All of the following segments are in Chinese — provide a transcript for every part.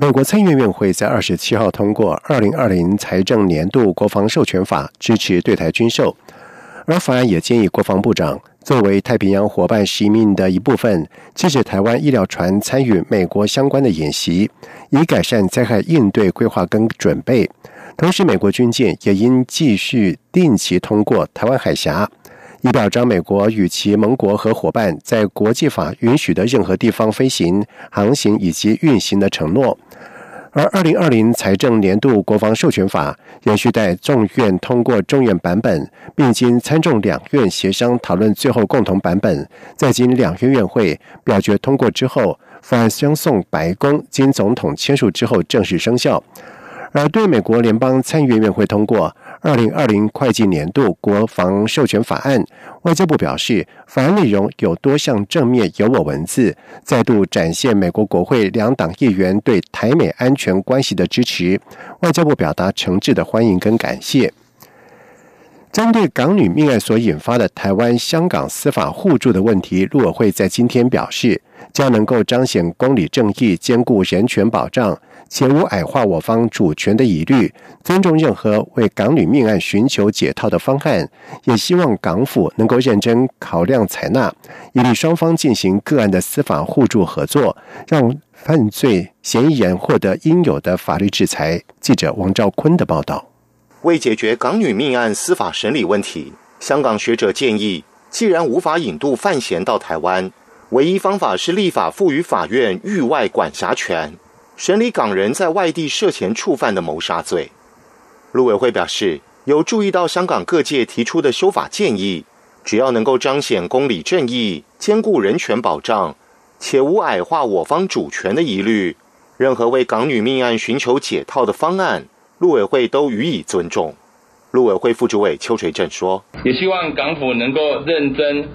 美国参议院会在二十七号通过二零二零财政年度国防授权法，支持对台军售。而法案也建议国防部长作为太平洋伙伴使命的一部分，支持台湾医疗船参与美国相关的演习，以改善灾害应对规划跟准备。同时，美国军舰也应继续定期通过台湾海峡。以表彰美国与其盟国和伙伴在国际法允许的任何地方飞行、航行以及运行的承诺。而二零二零财政年度国防授权法延续在众院通过众院版本，并经参众两院协商讨论最后共同版本，在经两院院会表决通过之后，法案将送白宫，经总统签署之后正式生效。而对美国联邦参议院院会通过二零二零会计年度国防授权法案，外交部表示，法案内容有多项正面有我文字，再度展现美国国会两党议员对台美安全关系的支持。外交部表达诚挚的欢迎跟感谢。针对港女命案所引发的台湾、香港司法互助的问题，陆委会在今天表示，将能够彰显公理正义、兼顾人权保障，且无矮化我方主权的疑虑，尊重任何为港女命案寻求解套的方案，也希望港府能够认真考量采纳，以利双方进行个案的司法互助合作，让犯罪嫌疑人获得应有的法律制裁。记者王兆坤的报道。为解决港女命案司法审理问题，香港学者建议，既然无法引渡范闲到台湾，唯一方法是立法赋予法院域外管辖权，审理港人在外地涉嫌触犯的谋杀罪。陆委会表示，有注意到香港各界提出的修法建议，只要能够彰显公理正义、兼顾人权保障，且无矮化我方主权的疑虑，任何为港女命案寻求解套的方案。陆委会都予以尊重。陆委会副主委邱垂正说：“也希望港府能够认真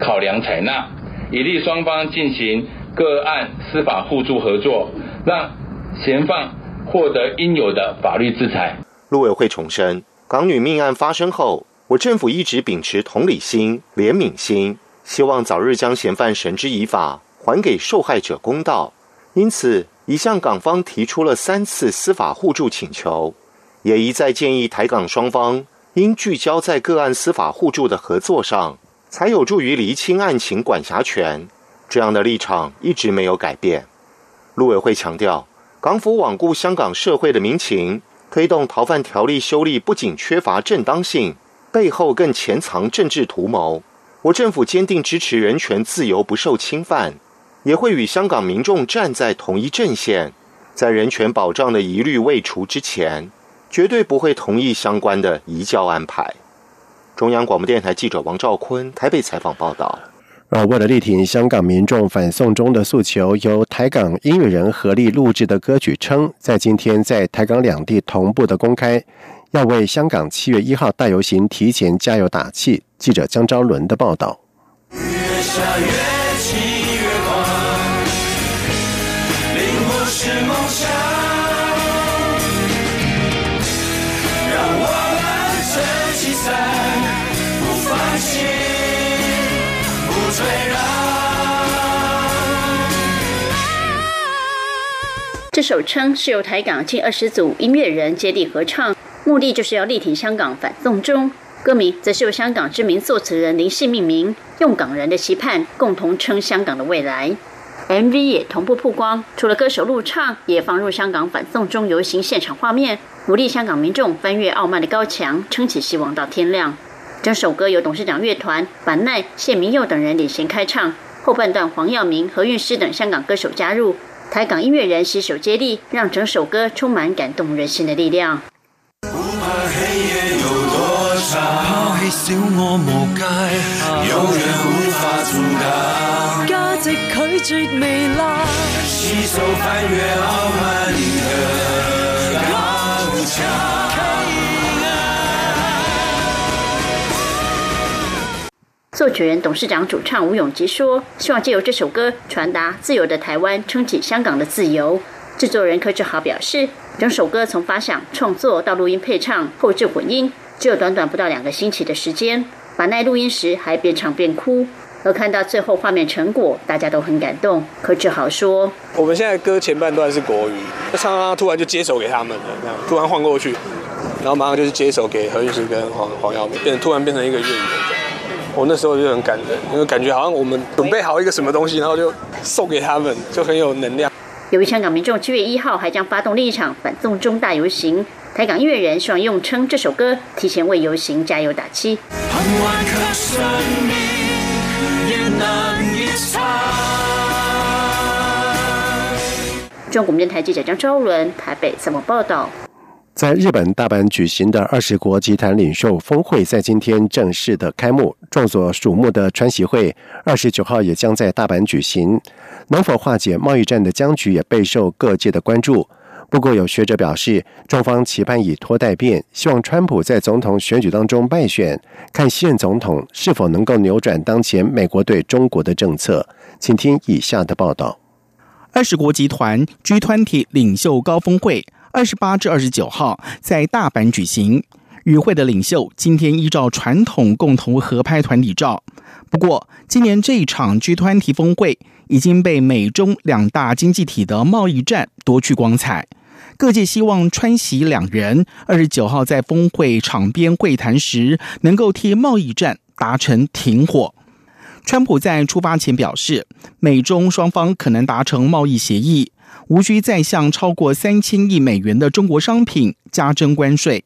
考量采纳，以利双方进行个案司法互助合作，让嫌犯获得应有的法律制裁。”陆委会重申，港女命案发生后，我政府一直秉持同理心、怜悯心，希望早日将嫌犯绳之以法，还给受害者公道。因此。已向港方提出了三次司法互助请求，也一再建议台港双方应聚焦在个案司法互助的合作上，才有助于厘清案情管辖权。这样的立场一直没有改变。陆委会强调，港府罔顾香港社会的民情，推动逃犯条例修例，不仅缺乏正当性，背后更潜藏政治图谋。我政府坚定支持人权自由不受侵犯。也会与香港民众站在同一阵线，在人权保障的疑虑未除之前，绝对不会同意相关的移交安排。中央广播电台记者王兆坤台北采访报道。而为了力挺香港民众反送中的诉求，由台港音乐人合力录制的歌曲称，在今天在台港两地同步的公开，要为香港七月一号大游行提前加油打气。记者江昭伦的报道。这首称是由台港近二十组音乐人接力合唱，目的就是要力挺香港反送中。歌名则是由香港知名作词人林夕命名，用港人的期盼共同撑香港的未来。MV 也同步曝光，除了歌手录唱，也放入香港反送中游行现场画面，鼓励香港民众翻越傲慢的高墙，撑起希望到天亮。整首歌由董事长乐团、板奈、谢明佑等人领衔开唱，后半段黄耀明、何韵诗等香港歌手加入。台港音乐人携手接力，让整首歌充满感动人心的力量。不怕黑夜有多长，抛弃小我无界，永远无法阻挡。价值拒绝未来，携手翻越傲慢的高墙。作曲人、董事长、主唱吴永吉说：“希望借由这首歌传达自由的台湾，撑起香港的自由。”制作人柯志豪表示：“整首歌从发想、创作到录音配唱、后置混音，只有短短不到两个星期的时间。把奈录音时还边唱边哭，而看到最后画面成果，大家都很感动。”柯志豪说：“我们现在歌前半段是国语，唱唱突然就接手给他们了，这样突然换过去，然后马上就是接手给何韵诗跟黄黄耀明，变突然变成一个粤语。”我那时候就很感人，因为感觉好像我们准备好一个什么东西，然后就送给他们，就很有能量。由于香港民众七月一号还将发动另一场反送中大游行，台港音乐人希望用称这首歌提前为游行加油打气。中国电台记者张昭伦台北采访报道。在日本大阪举行的二十国集团领袖峰会在今天正式的开幕，众所瞩目的川习会二十九号也将在大阪举行。能否化解贸易战的僵局也备受各界的关注。不过，有学者表示，中方期盼以拖代变，希望川普在总统选举当中败选，看现总统是否能够扭转当前美国对中国的政策。请听以下的报道：二十国集团 G 团体领袖高峰会。二十八至二十九号在大阪举行，与会的领袖今天依照传统共同合拍团体照。不过，今年这一场 G 团体峰会已经被美中两大经济体的贸易战夺去光彩。各界希望川习两人二十九号在峰会场边会谈时，能够替贸易战达成停火。川普在出发前表示，美中双方可能达成贸易协议。无需再向超过三千亿美元的中国商品加征关税，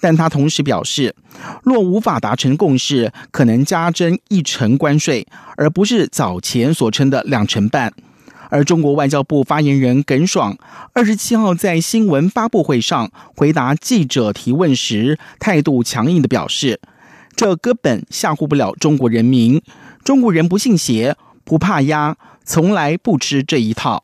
但他同时表示，若无法达成共识，可能加征一成关税，而不是早前所称的两成半。而中国外交部发言人耿爽二十七号在新闻发布会上回答记者提问时，态度强硬的表示，这根本吓唬不了中国人民，中国人不信邪，不怕压，从来不吃这一套。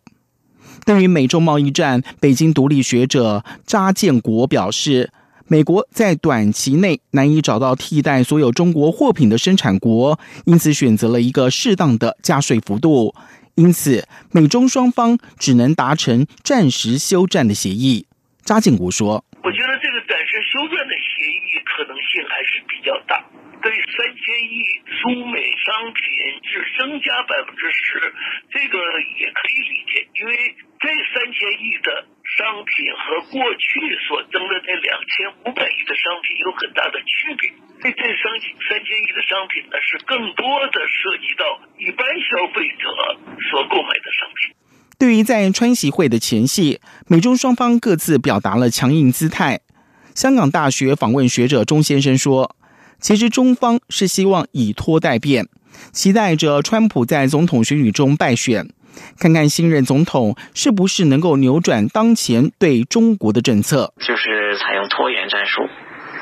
对于美中贸易战，北京独立学者扎建国表示，美国在短期内难以找到替代所有中国货品的生产国，因此选择了一个适当的加税幅度。因此，美中双方只能达成暂时休战的协议。扎建国说：“我觉得这个暂时休战的协议可能性还是比较大。对三千亿苏美商品只增加百分之十，这个也可以理因为。”这三千亿的商品和过去所增的那两千五百亿的商品有很大的区别。这这三三千亿的商品呢，是更多的涉及到一般消费者所购买的商品。对于在川习会的前夕，美中双方各自表达了强硬姿态。香港大学访问学者钟先生说：“其实中方是希望以拖代变，期待着川普在总统选举中败选。”看看新任总统是不是能够扭转当前对中国的政策，就是采用拖延战术，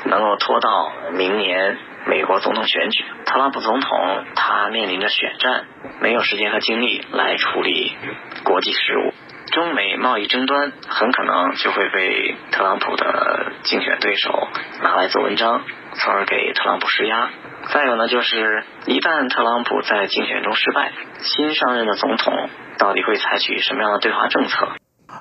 能够拖到明年美国总统选举。特朗普总统他面临着选战，没有时间和精力来处理国际事务，中美贸易争端很可能就会被特朗普的竞选对手拿来做文章，从而给特朗普施压。再有呢，就是一旦特朗普在竞选中失败，新上任的总统到底会采取什么样的对华政策？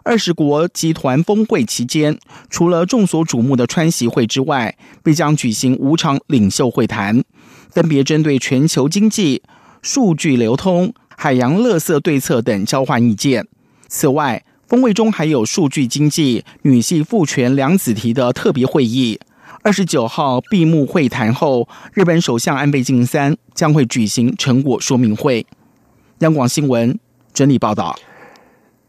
二十国集团峰会期间，除了众所瞩目的川习会之外，必将举行五场领袖会谈，分别针对全球经济、数据流通、海洋垃圾对策等交换意见。此外，峰会中还有数据经济、女性赋权两子题的特别会议。二十九号闭幕会谈后，日本首相安倍晋三将会举行成果说明会。央广新闻整理报道：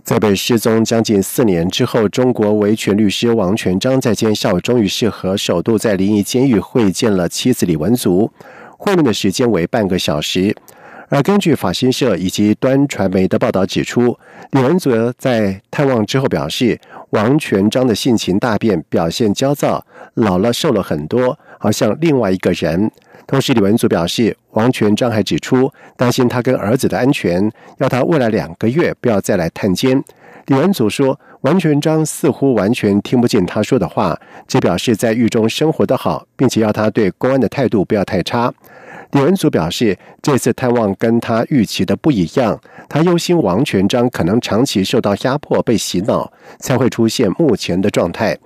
在被失踪将近四年之后，中国维权律师王全章在今天终于是和首度在临沂监狱会见了妻子李文足，会面的时间为半个小时。而根据法新社以及端传媒的报道指出，李文祖在探望之后表示，王全章的性情大变，表现焦躁，老了瘦了很多，好像另外一个人。同时，李文祖表示，王全章还指出，担心他跟儿子的安全，要他未来两个月不要再来探监。李文祖说，王全章似乎完全听不进他说的话，只表示在狱中生活的好，并且要他对公安的态度不要太差。李文祖表示，这次探望跟他预期的不一样，他忧心王全章可能长期受到压迫、被洗脑，才会出现目前的状态。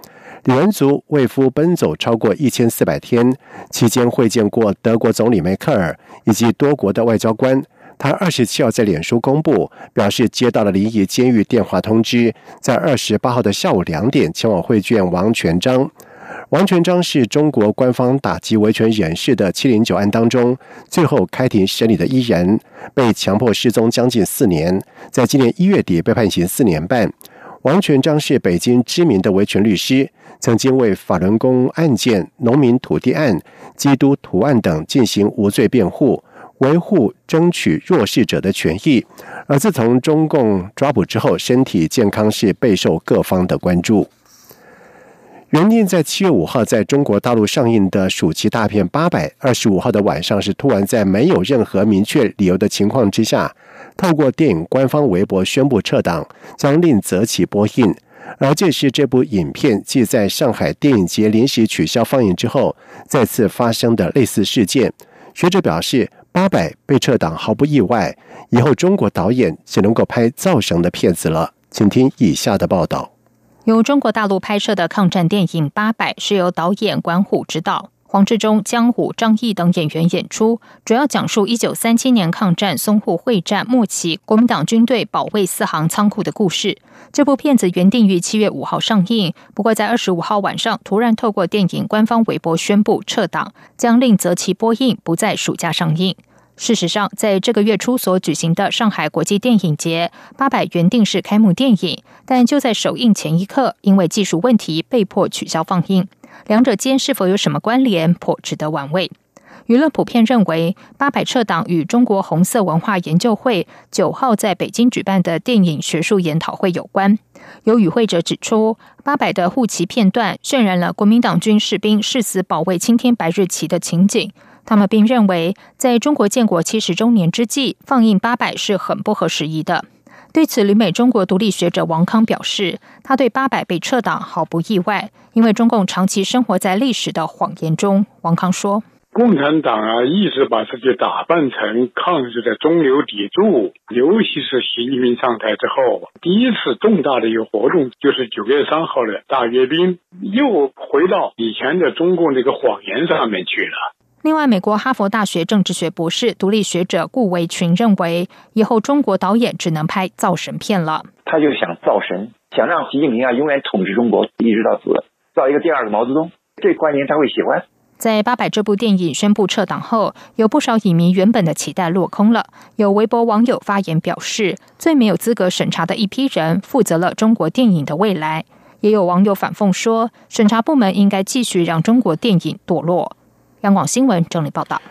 李文祖为夫奔走超过一千四百天，期间会见过德国总理梅克尔以及多国的外交官。他二十七号在脸书公布，表示接到了临沂监狱电话通知，在二十八号的下午两点前往会见王全章。王全章是中国官方打击维权人士的七零九案当中最后开庭审理的一人，被强迫失踪将近四年，在今年一月底被判刑四年半。王全章是北京知名的维权律师，曾经为法轮功案件、农民土地案、基督徒案等进行无罪辩护。维护、争取弱势者的权益，而自从中共抓捕之后，身体健康是备受各方的关注。原定在七月五号在中国大陆上映的暑期大片《八百》，二十五号的晚上是突然在没有任何明确理由的情况之下，透过电影官方微博宣布撤档，将另择期播映。而这是这部影片继在上海电影节临时取消放映之后，再次发生的类似事件。学者表示。八百被撤档毫不意外，以后中国导演只能够拍造神的片子了。请听以下的报道：由中国大陆拍摄的抗战电影《八百》是由导演管虎执导，黄志忠、江虎、张译等演员演出，主要讲述一九三七年抗战淞沪会战末期国民党军队保卫四行仓库的故事。这部片子原定于七月五号上映，不过在二十五号晚上突然透过电影官方微博宣布撤档，将另择期播映，不在暑假上映。事实上，在这个月初所举行的上海国际电影节，八百原定是开幕电影，但就在首映前一刻，因为技术问题被迫取消放映。两者间是否有什么关联，颇值得玩味。舆论普遍认为，八百撤档与中国红色文化研究会九号在北京举办的电影学术研讨会有关。有与会者指出，八百的护旗片段渲染了国民党军士兵誓死保卫青天白日旗的情景。他们并认为，在中国建国七十周年之际放映八百是很不合时宜的。对此，旅美中国独立学者王康表示，他对八百被撤档毫不意外，因为中共长期生活在历史的谎言中。王康说。共产党啊，一直把自己打扮成抗日的中流砥柱，尤其是习近平上台之后，第一次重大的一个活动就是九月三号的大阅兵，又回到以前的中共这个谎言上面去了。另外，美国哈佛大学政治学博士、独立学者顾维群认为，以后中国导演只能拍造神片了。他就想造神，想让习近平啊永远统治中国，一直到死，造一个第二个毛泽东，这观念他会喜欢。在《八佰》这部电影宣布撤档后，有不少影迷原本的期待落空了。有微博网友发言表示，最没有资格审查的一批人负责了中国电影的未来。也有网友反讽说，审查部门应该继续让中国电影堕落。央广新闻整理报道。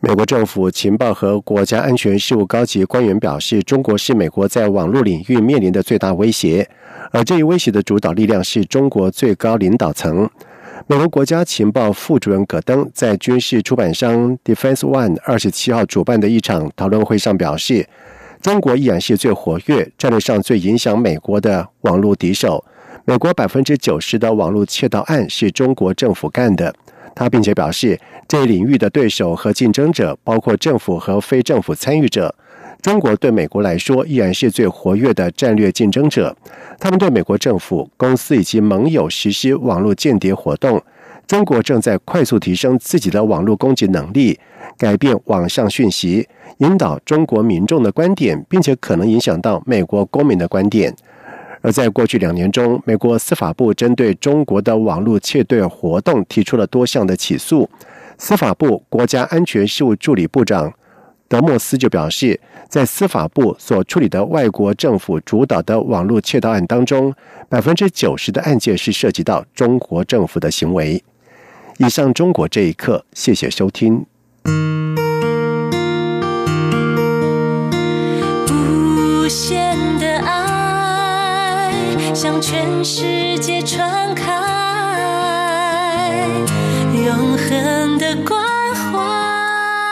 美国政府情报和国家安全事务高级官员表示，中国是美国在网络领域面临的最大威胁，而这一威胁的主导力量是中国最高领导层。美国国家情报副主任葛登在军事出版商 Defense One 二十七号主办的一场讨论会上表示，中国依然是最活跃、战略上最影响美国的网络敌手。美国百分之九十的网络窃盗案是中国政府干的。他并且表示，这一领域的对手和竞争者包括政府和非政府参与者。中国对美国来说依然是最活跃的战略竞争者，他们对美国政府、公司以及盟友实施网络间谍活动。中国正在快速提升自己的网络攻击能力，改变网上讯息，引导中国民众的观点，并且可能影响到美国公民的观点。而在过去两年中，美国司法部针对中国的网络窃对活动提出了多项的起诉。司法部国家安全事务助理部长。德莫斯就表示，在司法部所处理的外国政府主导的网络窃盗案当中，百分之九十的案件是涉及到中国政府的行为。以上中国这一刻，谢谢收听。向全世界传开，永恒的光。